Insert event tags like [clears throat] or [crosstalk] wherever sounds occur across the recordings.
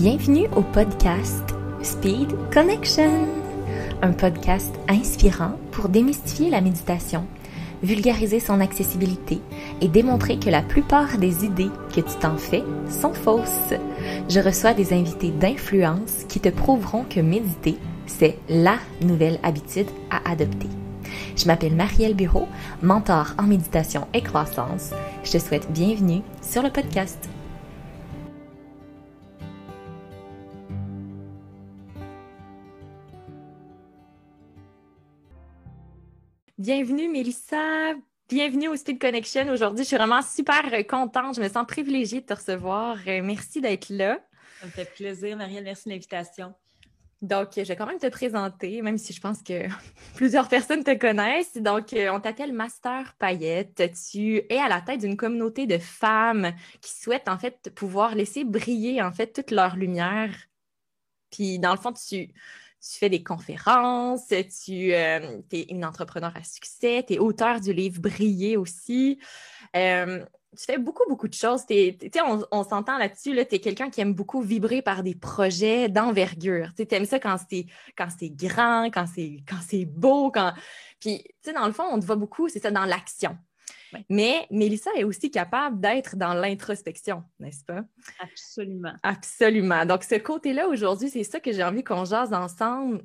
Bienvenue au podcast Speed Connection, un podcast inspirant pour démystifier la méditation, vulgariser son accessibilité et démontrer que la plupart des idées que tu t'en fais sont fausses. Je reçois des invités d'influence qui te prouveront que méditer, c'est la nouvelle habitude à adopter. Je m'appelle Marielle Bureau, mentor en méditation et croissance. Je te souhaite bienvenue sur le podcast. Bienvenue Mélissa, bienvenue au Speed Connection. Aujourd'hui, je suis vraiment super contente, je me sens privilégiée de te recevoir. Euh, merci d'être là. Ça me fait plaisir, Marielle, merci de l'invitation. Donc, je vais quand même te présenter, même si je pense que [laughs] plusieurs personnes te connaissent. Donc, euh, on t'appelle Master Payette. Tu es à la tête d'une communauté de femmes qui souhaitent en fait pouvoir laisser briller en fait toute leur lumière. Puis, dans le fond, tu, tu fais des conférences, tu euh, es une entrepreneur à succès, tu es auteur du livre Briller aussi. Euh, tu fais beaucoup, beaucoup de choses. on, on s'entend là-dessus, là, tu es quelqu'un qui aime beaucoup vibrer par des projets d'envergure. Tu aimes ça quand c'est, grand, quand c'est, beau. Puis, dans le fond, on te voit beaucoup, c'est ça, dans l'action. Mais Mélissa est aussi capable d'être dans l'introspection, n'est-ce pas? Absolument. Absolument. Donc, ce côté-là, aujourd'hui, c'est ça que j'ai envie qu'on jase ensemble.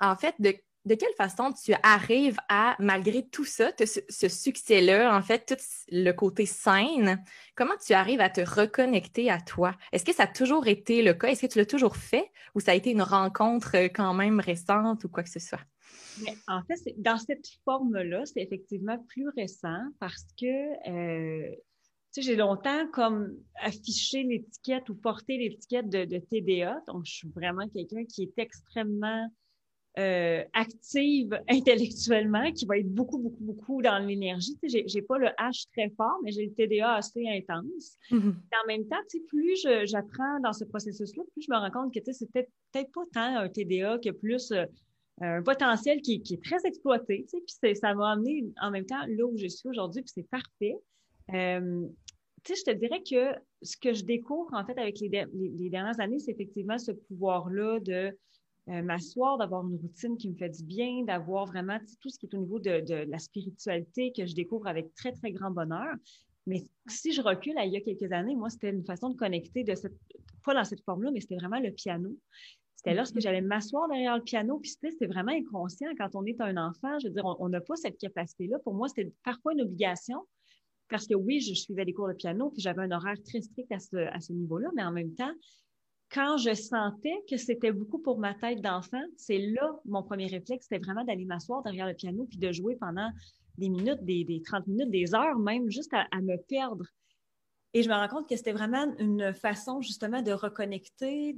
En fait, de, quelle façon tu arrives à, malgré tout ça, ce, succès-là, en fait, tout le côté sain, comment tu arrives à te reconnecter à toi? Est-ce que ça a toujours été le cas? Est-ce que tu l'as toujours fait ou ça a été une rencontre quand même récente ou quoi que ce soit? En fait, dans cette forme-là, c'est effectivement plus récent parce que euh, j'ai longtemps comme affiché l'étiquette ou porté l'étiquette de, TDA. Donc, je suis vraiment quelqu'un qui est extrêmement euh, active [laughs] intellectuellement, qui va être beaucoup, beaucoup, beaucoup dans l'énergie. Tu sais, j'ai pas le H très fort, mais j'ai le TDA assez intense. Mm-hmm. En même temps, tu sais, plus j'apprends dans ce processus-là, plus je me rends compte que c'est peut-être pas tant un TDA que plus euh, un potentiel qui, est très exploité, tu sais, puis ça m'a amené en même temps là où je suis aujourd'hui, puis c'est parfait. Euh, tu sais, je te dirais que ce que je découvre, en fait, avec les, dernières années, c'est effectivement ce pouvoir-là de euh, m'asseoir, d'avoir une routine qui me fait du bien, d'avoir vraiment tout ce qui est au niveau de, de, la spiritualité que je découvre avec très, très grand bonheur. Mais si je recule à il y a quelques années, moi, c'était une façon de connecter de cette, pas dans cette forme-là, mais c'était vraiment le piano. C'était lorsque mm-hmm. j'allais m'asseoir derrière le piano, puis c'était vraiment inconscient quand on est un enfant. Je veux dire, on n'a pas cette capacité-là. Pour moi, c'était parfois une obligation, parce que oui, je suivais des cours de piano, puis j'avais un horaire très strict à ce, niveau-là, mais en même temps, quand je sentais que c'était beaucoup pour ma tête d'enfant, c'est là mon premier réflexe, c'était vraiment d'aller m'asseoir derrière le piano, puis de jouer pendant des minutes, des, 30 minutes, des heures même, juste à me perdre et je me rends compte que c'était vraiment une façon justement de reconnecter,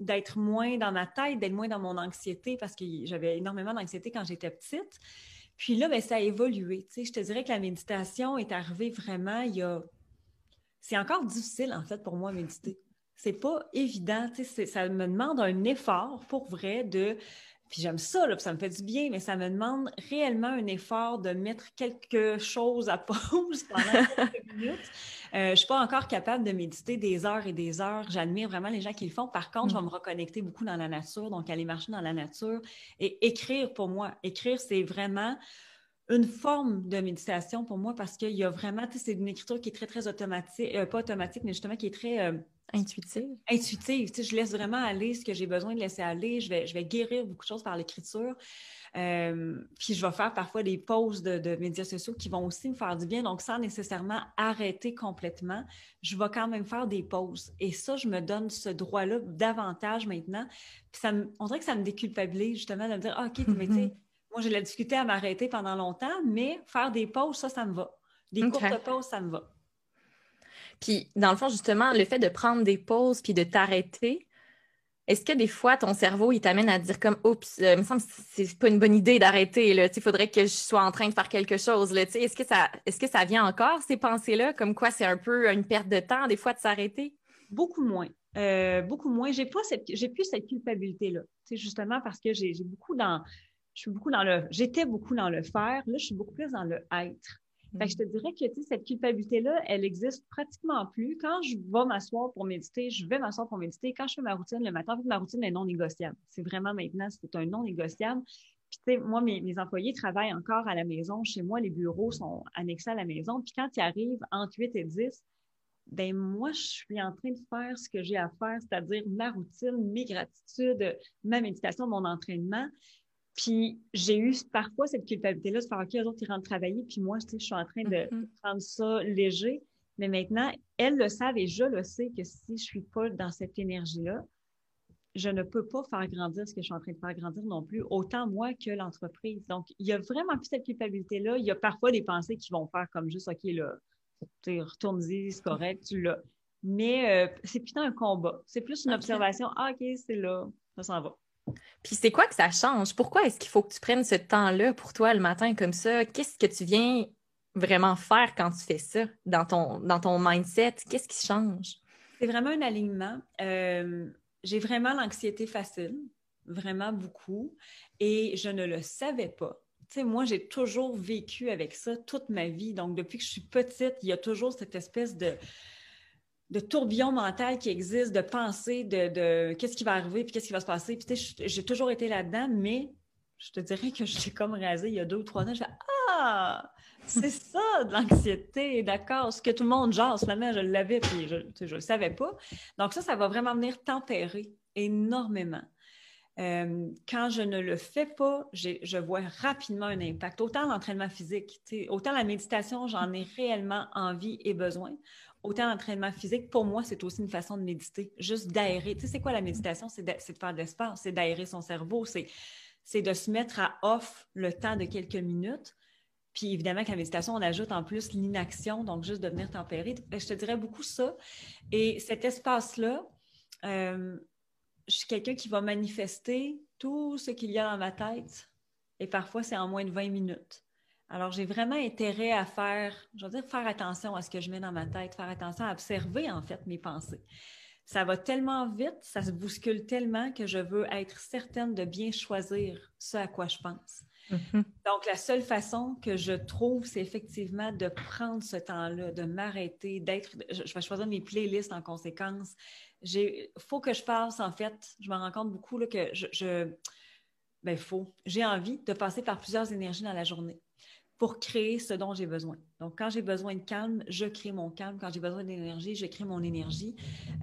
d'être moins dans ma tête, d'être moins dans mon anxiété parce que j'avais énormément d'anxiété quand j'étais petite. Puis là, ben, ça a évolué. Tu je te dirais que la méditation est arrivée vraiment il y a. C'est encore difficile, en fait, pour moi, méditer. C'est pas évident. Ça me demande un effort pour vrai de puis j'aime ça, là, puis ça me fait du bien, mais ça me demande réellement un effort de mettre quelque chose à [laughs] pause pendant quelques minutes. Euh, je ne suis pas encore capable de méditer des heures et des heures. J'admire vraiment les gens qui le font. Par contre, je vais mm. me reconnecter beaucoup dans la nature, donc aller marcher dans la nature et écrire pour moi. Écrire, c'est vraiment une forme de méditation pour moi parce qu'il y a vraiment, tu sais, c'est une écriture qui est très, très automatique, euh, pas automatique, mais justement qui est très... Euh, Intuitive. Intuitive. Tu sais, je laisse vraiment aller ce que j'ai besoin de laisser aller. Je vais, je vais guérir beaucoup de choses par l'écriture. Euh, puis je vais faire parfois des pauses de, médias sociaux qui vont aussi me faire du bien. Donc, sans nécessairement arrêter complètement, je vais quand même faire des pauses. Et ça, je me donne ce droit-là davantage maintenant. Puis ça me, on dirait que ça me déculpabilise justement de me dire, ah, OK, mais tu sais, [laughs] moi, j'ai la difficulté à m'arrêter pendant longtemps, mais faire des pauses, ça, ça me va. Des courtes pauses, ça me va. Puis, dans le fond, justement, le fait de prendre des pauses puis de t'arrêter, est-ce que des fois, ton cerveau, il t'amène à dire comme, oups, euh, il me semble que c'est pas une bonne idée d'arrêter, il faudrait que je sois en train de faire quelque chose, est-ce que ça, est-ce que ça vient encore, ces pensées-là, comme quoi c'est un peu une perte de temps, des fois, de s'arrêter? Beaucoup moins. Euh, beaucoup moins. J'ai pas cette, j'ai plus cette culpabilité-là. C'est justement parce que j'ai, beaucoup dans, je suis beaucoup dans le, j'étais beaucoup dans le faire. Là, je suis beaucoup plus dans le être. Je te dirais que cette culpabilité-là, elle existe pratiquement plus. Quand je vais m'asseoir pour méditer, je vais m'asseoir pour méditer. Quand je fais ma routine le matin, ma routine est non négociable. C'est vraiment maintenant, c'est un non négociable. Moi, mes, mes, employés travaillent encore à la maison. Chez moi, les bureaux sont annexés à la maison. Puis quand ils arrivent entre 8 et 10, ben moi, je suis en train de faire ce que j'ai à faire, c'est-à-dire ma routine, mes gratitudes, ma méditation, mon entraînement. Puis j'ai eu parfois cette culpabilité-là de faire OK, eux autres, ils rentrent travailler, puis moi, je suis en train de mm-hmm. prendre ça léger. Mais maintenant, elles le savent et je le sais que si je suis pas dans cette énergie-là, je ne peux pas faire grandir ce que je suis en train de faire grandir non plus, autant moi que l'entreprise. Donc, il y a vraiment plus cette culpabilité-là. Il y a parfois des pensées qui vont faire comme juste OK, là, retourne-y, c'est correct, tu l'as. Mais euh, c'est plutôt un combat. C'est plus une observation. Ah, OK, c'est là, ça s'en va. Puis c'est quoi que ça change? Pourquoi est-ce qu'il faut que tu prennes ce temps-là pour toi le matin comme ça? Qu'est-ce que tu viens vraiment faire quand tu fais ça dans ton, dans ton mindset? Qu'est-ce qui change? C'est vraiment un alignement. Euh, j'ai vraiment l'anxiété facile, vraiment beaucoup, et je ne le savais pas. Tu sais, moi, j'ai toujours vécu avec ça toute ma vie. Donc, depuis que je suis petite, il y a toujours cette espèce de, de tourbillon mental qui existe, de pensée, de, qu'est-ce qui va arriver, puis qu'est-ce qui va se passer. Puis, tu sais, j'ai toujours été là-dedans, mais je te dirais que [laughs] je suis comme rasée il y a deux ou trois ans. Je fais Ah, c'est [laughs] ça, de l'anxiété, d'accord. Ce que tout le monde jase, finalement, je l'avais, puis je ne le savais pas. Donc, ça, ça va vraiment venir tempérer énormément. Euh, quand je ne le fais pas, je vois rapidement un impact. Autant l'entraînement physique, autant la méditation, j'en ai réellement envie et besoin. Autant l'entraînement physique, pour moi, c'est aussi une façon de méditer, juste d'aérer. Tu sais, c'est quoi la méditation? C'est de, de, faire de l'espace, c'est d'aérer son cerveau, c'est de se mettre à off le temps de quelques minutes. Puis évidemment qu'à la méditation, on ajoute en plus l'inaction, donc juste devenir tempéré. Je te dirais beaucoup ça. Et cet espace-là, euh, je suis quelqu'un qui va manifester tout ce qu'il y a dans ma tête. Et parfois, c'est en moins de 20 minutes. Alors, j'ai vraiment intérêt à faire, je veux dire, faire attention à ce que je mets dans ma tête, faire attention à observer, en fait, mes pensées. Ça va tellement vite, ça se bouscule tellement que je veux être certaine de bien choisir ce à quoi je pense. Mm-hmm. Donc, la seule façon que je trouve, c'est effectivement de prendre ce temps-là, de m'arrêter, d'être. Je vais choisir mes playlists en conséquence. Il faut que je passe, en fait, je me rends compte beaucoup là, que je. je ben, faut. J'ai envie de passer par plusieurs énergies dans la journée pour créer ce dont j'ai besoin. Donc, quand j'ai besoin de calme, je crée mon calme. Quand j'ai besoin d'énergie, je crée mon énergie.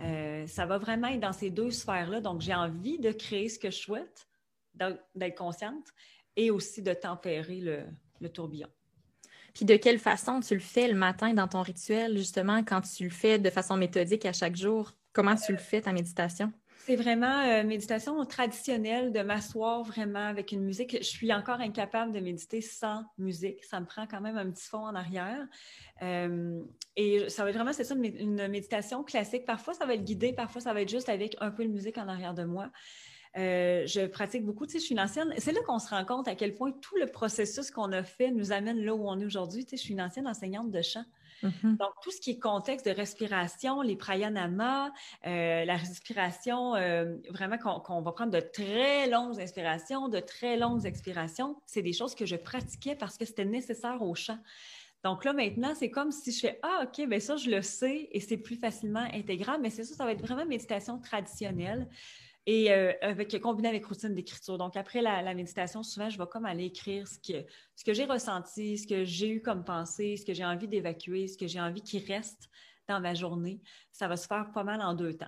Euh, ça va vraiment être dans ces deux sphères-là. Donc, j'ai envie de créer ce que je souhaite, d'être consciente et aussi de tempérer le, tourbillon. Puis de quelle façon tu le fais le matin dans ton rituel, justement, quand tu le fais de façon méthodique à chaque jour? Comment tu le fais, ta méditation? C'est vraiment euh, méditation traditionnelle de m'asseoir vraiment avec une musique. Je suis encore incapable de méditer sans musique. Ça me prend quand même un petit fond en arrière. Euh, et ça va être vraiment, c'est ça, une méditation classique. Parfois, ça va être guidé, parfois, ça va être juste avec un peu de musique en arrière de moi. Euh, je pratique beaucoup. Tu sais, je suis une ancienne. C'est là qu'on se rend compte à quel point tout le processus qu'on a fait nous amène là où on est aujourd'hui. Tu sais, je suis une ancienne enseignante de chant. Mm-hmm. Donc, tout ce qui est contexte de respiration, les pranayamas, euh, la respiration, euh, vraiment qu'on va prendre de très longues inspirations, de très longues expirations, c'est des choses que je pratiquais parce que c'était nécessaire au chant. Donc là, maintenant, c'est comme si je fais Ah, OK, bien ça, je le sais et c'est plus facilement intégrable, mais c'est ça, ça va être vraiment méditation traditionnelle et euh, avec, combiné avec routine d'écriture. Donc, après la, méditation, souvent, je vais comme aller écrire ce que, ce que j'ai ressenti, ce que j'ai eu comme pensée, ce que j'ai envie d'évacuer, ce que j'ai envie qui reste dans ma journée. Ça va se faire pas mal en deux temps.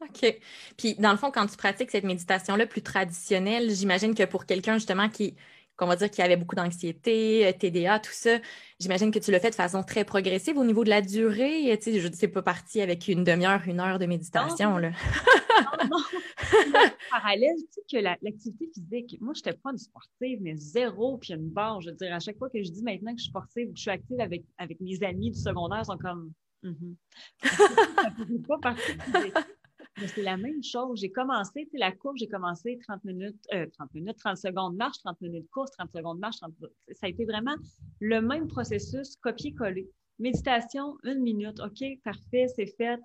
OK. Puis, dans le fond, quand tu pratiques cette méditation-là plus traditionnelle, j'imagine que pour quelqu'un, justement, qui qu'on va dire qu'il avait beaucoup d'anxiété, euh, TDA, tout ça. J'imagine que tu l'as fait de façon très progressive au niveau de la durée. Tu sais, je ne sais pas parti avec une demi-heure, une heure de méditation. Là. [laughs] [laughs] non, [laughs] Parallèle, tu sais que l'activité physique, moi, je n'étais pas une sportive, mais zéro, puis une barre. Je veux dire, à chaque fois que je dis maintenant que je suis sportive que je suis active avec, avec mes amis du secondaire, ils sont comme. Mm ça pas partie c'est la même chose. J'ai commencé, tu la course, j'ai commencé 30 minutes, 30 euh, minutes, 30 secondes marche, 30 minutes course, 30 secondes marche. Ça a été vraiment le même processus, copier-coller. Méditation, une minute, OK, parfait, c'est fait.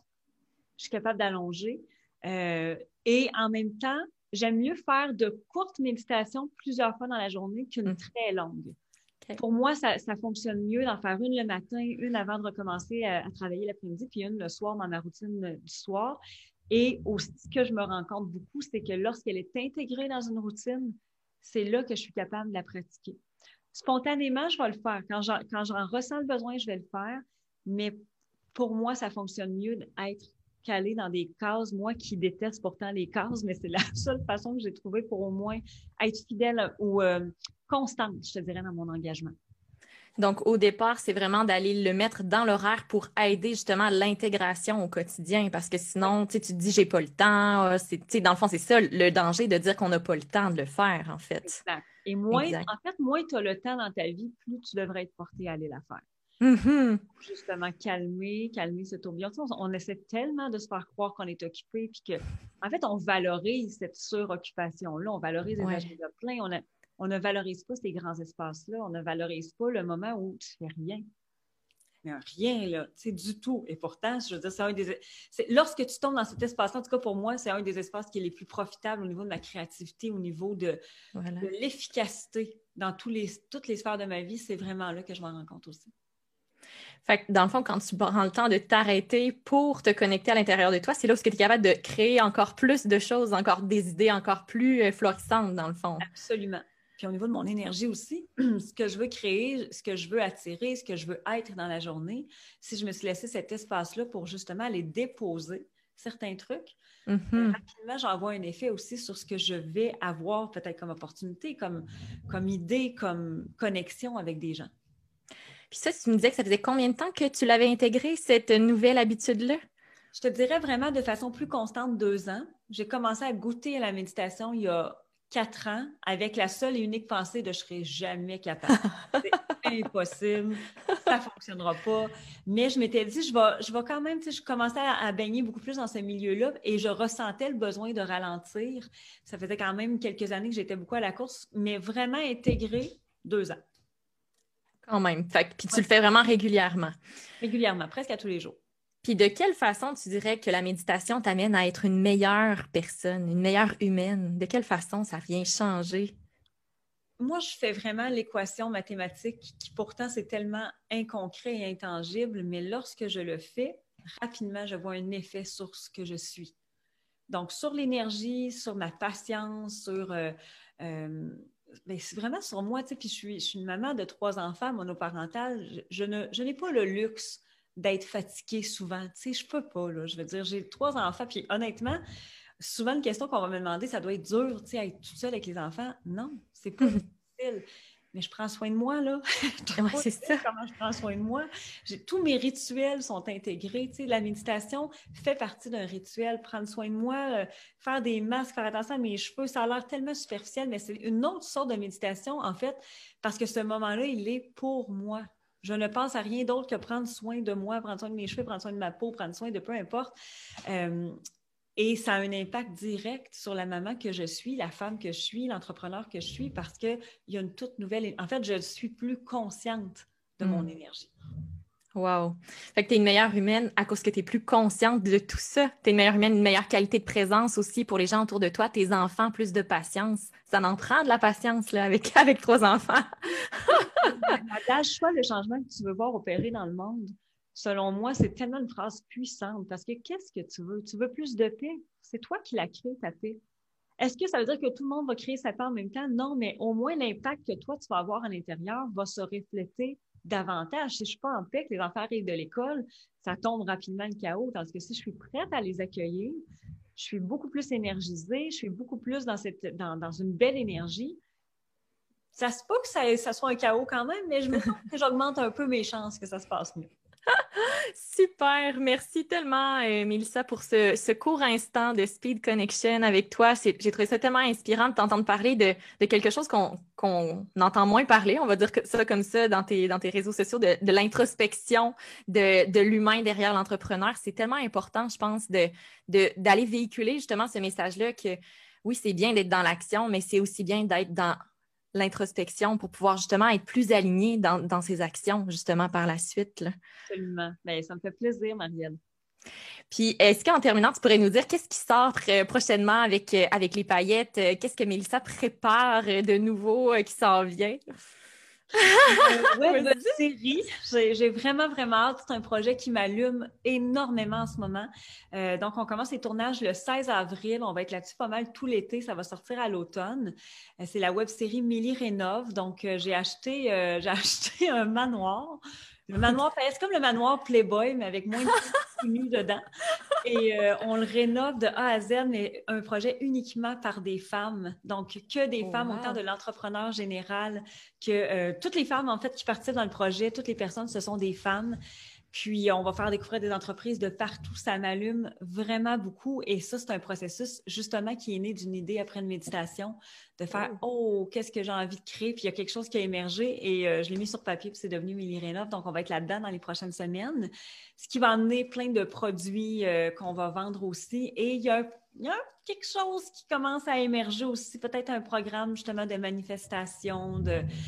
Je suis capable d'allonger. Euh, et en même temps, j'aime mieux faire de courtes méditations plusieurs fois dans la journée qu'une mmh. très longue. Pour moi, ça, fonctionne mieux d'en faire une le matin, une avant de recommencer à, travailler l'après-midi, puis une le soir dans ma routine du soir. Et aussi, ce que je me rends compte beaucoup, c'est que lorsqu'elle est intégrée dans une routine, c'est là que je suis capable de la pratiquer. Spontanément, je vais le faire. Quand j'en ressens le besoin, je vais le faire. Mais pour moi, ça fonctionne mieux d'être dans des cases, moi qui déteste pourtant les cases, mais c'est la [laughs] seule façon que j'ai trouvé pour au moins être fidèle ou euh, constante, je te dirais, dans mon engagement. Donc, au départ, c'est vraiment d'aller le mettre dans l'horaire pour aider justement l'intégration au quotidien, parce que sinon, tu te dis, j'ai pas le temps. Ah, c'est, dans le fond, c'est ça le danger de dire qu'on n'a pas le temps de le faire, en fait. Exact. Et moins, en fait, moins tu as le temps dans ta vie, plus tu devrais être porté à aller la faire. Mm-hmm. Justement, calmer, calmer ce tourbillon. On, on, essaie tellement de se faire croire qu'on est occupé, puis que, en fait, on valorise cette suroccupation-là, on valorise les agendas pleins, on, on ne valorise pas ces grands espaces-là, on ne valorise pas le moment où tu fais rien. Rien, là, tu sais, du tout. Et pourtant, je veux dire, c'est un des. Lorsque tu tombes dans cet espace-là, en tout cas pour moi, c'est un des espaces qui est les plus profitables au niveau de ma créativité, au niveau de, l'efficacité dans tous les, toutes les sphères de ma vie. C'est vraiment là que je m'en rends compte aussi. Fait que dans le fond, quand tu prends le temps de t'arrêter pour te connecter à l'intérieur de toi, c'est là où tu es capable de créer encore plus de choses, encore des idées encore plus euh, florissantes, dans le fond. Absolument. Puis au niveau de mon énergie aussi, [clears throat] ce que je veux créer, ce que je veux attirer, ce que je veux être dans la journée, si je me suis laissé cet espace-là pour justement aller déposer certains trucs, mm-hmm. rapidement, j'envoie un effet aussi sur ce que je vais avoir peut-être comme opportunité, comme, comme idée, comme connexion avec des gens. Puis ça, tu me disais que ça faisait combien de temps que tu l'avais intégré, cette nouvelle habitude-là? Je te dirais vraiment de façon plus constante deux ans. J'ai commencé à goûter à la méditation il y a quatre ans avec la seule et unique pensée de je serai jamais capable. [laughs] C'est impossible, ça ne fonctionnera pas. Mais je m'étais dit, je vais, je vais quand même, tu sais, je commençais à, baigner beaucoup plus dans ce milieu-là et je ressentais le besoin de ralentir. Ça faisait quand même quelques années que j'étais beaucoup à la course, mais vraiment intégré deux ans. Quand même. puis tu le fais vraiment régulièrement. Régulièrement, presque à tous les jours. Puis de quelle façon tu dirais que la méditation t'amène à être une meilleure personne, une meilleure humaine? De quelle façon ça vient changer? Moi, je fais vraiment l'équation mathématique qui pourtant c'est tellement inconcret et intangible, mais lorsque je le fais, rapidement, je vois un effet sur ce que je suis. Donc, sur l'énergie, sur ma patience, sur... Euh, euh, ben, c'est vraiment sur moi, tu sais, puis je suis, je suis, une maman de trois enfants monoparentales. Je, je, je n'ai pas le luxe d'être fatiguée souvent. Tu sais, je peux pas, là. Je veux dire, j'ai trois enfants, puis honnêtement, souvent, une question qu'on va me demander, ça doit être dur, tu sais, être toute seule avec les enfants. Non, c'est pas [laughs] difficile. Mais je prends soin de moi, là. [laughs] c'est ça. Comment je prends soin de moi? Tous mes rituels sont intégrés. Tu sais, la méditation fait partie d'un rituel. Prendre soin de moi, euh, faire des masques, faire attention à mes cheveux, ça a l'air tellement superficiel, mais c'est une autre sorte de méditation, en fait, parce que ce moment-là, il est pour moi. Je ne pense à rien d'autre que prendre soin de moi, prendre soin de mes cheveux, prendre soin de ma peau, prendre soin de peu importe. Euh, et ça a un impact direct sur la maman que je suis, la femme que je suis, l'entrepreneur que je suis, parce qu'il y a une toute nouvelle. En fait, je suis plus consciente de mon hmm. énergie. Wow. Fait que tu es une meilleure humaine à cause que tu es plus consciente de tout ça. Tu es une meilleure humaine, une meilleure qualité de présence aussi pour les gens autour de toi, tes enfants, plus de patience. Ça en prend de la patience là, avec, [laughs] avec trois enfants. [laughs] Lâche-toi le changement que tu veux voir opérer dans le monde. Selon moi, c'est tellement une phrase puissante parce que qu'est-ce que tu veux? Tu veux plus de paix? C'est toi qui l'as créé, ta paix. Est-ce que ça veut dire que tout le monde va créer sa paix en même temps? Non, mais au moins l'impact que toi, tu vas avoir à l'intérieur va se refléter davantage. Si je suis pas en paix, que les enfants arrivent de l'école, ça tombe rapidement le chaos. Tandis que si je suis prête à les accueillir, je suis beaucoup plus énergisée, je suis beaucoup plus dans, cette, dans, dans une belle énergie. Ça se peut que ça, ça, soit un chaos quand même, mais je me sens [laughs] que j'augmente un peu mes chances que ça se passe mieux. Super, merci tellement, euh, Mélissa, pour ce, court instant de Speed Connection avec toi. J'ai trouvé ça tellement inspirant de t'entendre parler de, quelque chose qu'on entend moins parler, on va dire ça comme ça, dans tes, dans tes réseaux sociaux, de, l'introspection, de, l'humain derrière l'entrepreneur. C'est tellement important, je pense, d'aller véhiculer justement ce message-là que oui, c'est bien d'être dans l'action, mais c'est aussi bien d'être dans l'introspection pour pouvoir justement être plus aligné dans, dans ses actions, justement, par la suite. Absolument. Bien, ça me fait plaisir, Marielle. Puis, est-ce qu'en terminant, tu pourrais nous dire qu'est-ce qui sort prochainement avec, euh, avec les paillettes? Euh, qu'est-ce que Mélissa prépare de nouveau euh, qui s'en vient? Web série. J'ai vraiment, vraiment hâte. C'est un projet qui m'allume énormément en ce moment. Euh, donc, on commence les tournages le 16 avril. On va être là-dessus pas mal tout l'été. Ça va sortir à l'automne. Euh, c'est la web série Millie Rénov. Donc, euh, j'ai acheté, [laughs] j'ai acheté un manoir. Le manoir, [laughs] c'est comme le manoir Playboy, mais avec moins de [laughs] contenu dedans. Et euh, on le rénove de A à Z, mais un projet uniquement par des femmes. Donc, que des oh, femmes, autant de l'entrepreneur général que euh, toutes les femmes, en fait, qui participent dans le projet, toutes les personnes, ce sont des femmes. Puis, on va faire découvrir des entreprises de partout. Ça m'allume vraiment beaucoup. Et ça, c'est un processus, justement, qui est né d'une idée après une méditation, de faire Oh, oh qu'est-ce que j'ai envie de créer? Puis, il y a quelque chose qui a émergé et euh, je l'ai mis sur papier, puis c'est devenu Milly Rénov. Donc, on va être là-dedans dans les prochaines semaines. Ce qui va amener plein de produits euh, qu'on va vendre aussi. Et il y a il y a quelque chose qui commence à émerger aussi, peut-être un programme justement de manifestation,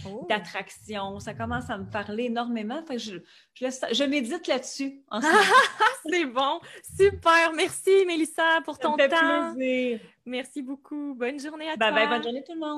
oh. d'attraction. Ça commence à me parler énormément. je, je, médite là-dessus [laughs] C'est bon, super. Merci Mélissa pour ton temps. Plaisir. Merci beaucoup. Bonne journée à toi. Bye, bonne journée tout le monde.